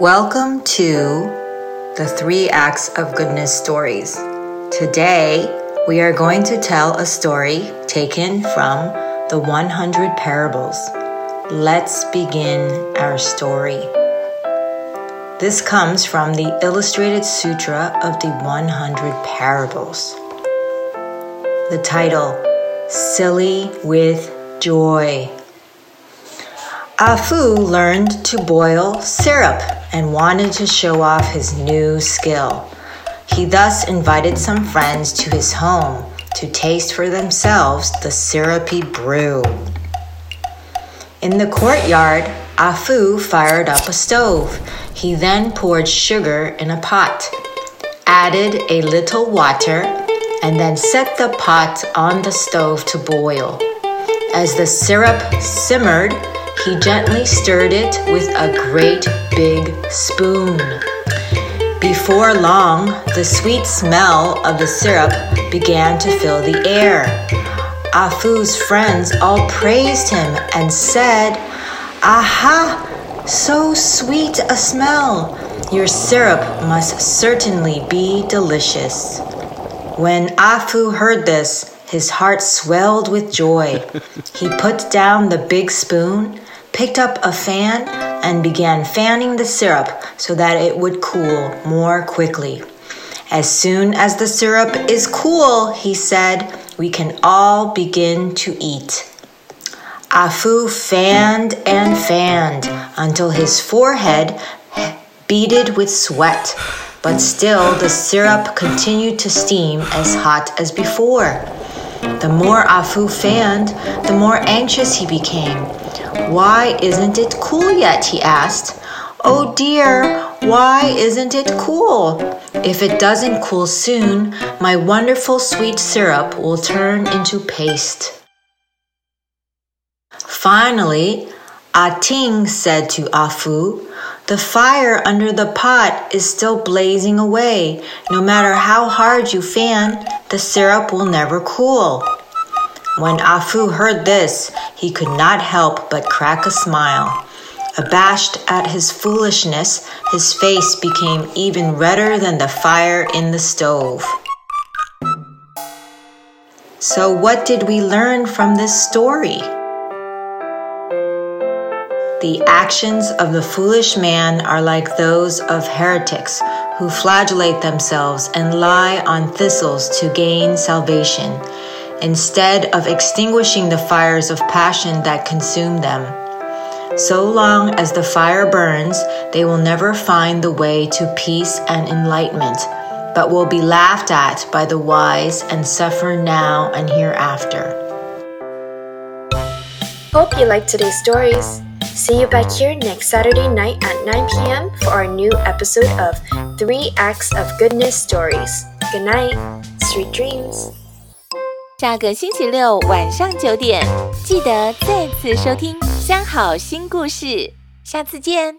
Welcome to the Three Acts of Goodness stories. Today, we are going to tell a story taken from the 100 Parables. Let's begin our story. This comes from the Illustrated Sutra of the 100 Parables. The title Silly with Joy. Afu learned to boil syrup and wanted to show off his new skill. He thus invited some friends to his home to taste for themselves the syrupy brew. In the courtyard, Afu fired up a stove. He then poured sugar in a pot, added a little water, and then set the pot on the stove to boil. As the syrup simmered, he gently stirred it with a great big spoon. Before long, the sweet smell of the syrup began to fill the air. Afu's friends all praised him and said, Aha! So sweet a smell! Your syrup must certainly be delicious. When Afu heard this, his heart swelled with joy. He put down the big spoon picked up a fan and began fanning the syrup so that it would cool more quickly. As soon as the syrup is cool, he said, we can all begin to eat. Afu fanned and fanned until his forehead beaded with sweat, but still the syrup continued to steam as hot as before. The more Afu fanned, the more anxious he became. Why isn't it cool yet? he asked. Oh dear, why isn't it cool? If it doesn't cool soon, my wonderful sweet syrup will turn into paste. Finally, ah Ating said to Afu, The fire under the pot is still blazing away. No matter how hard you fan, the syrup will never cool. When Afu heard this, he could not help but crack a smile. Abashed at his foolishness, his face became even redder than the fire in the stove. So, what did we learn from this story? The actions of the foolish man are like those of heretics who flagellate themselves and lie on thistles to gain salvation instead of extinguishing the fires of passion that consume them. So long as the fire burns, they will never find the way to peace and enlightenment, but will be laughed at by the wise and suffer now and hereafter. Hope you liked today's stories. See you back here next Saturday night at 9 p.m. for our new episode of Three Acts of Goodness Stories. Good night, sweet dreams. 下个星期六晚上九点，记得再次收听《相好新故事》，下次见。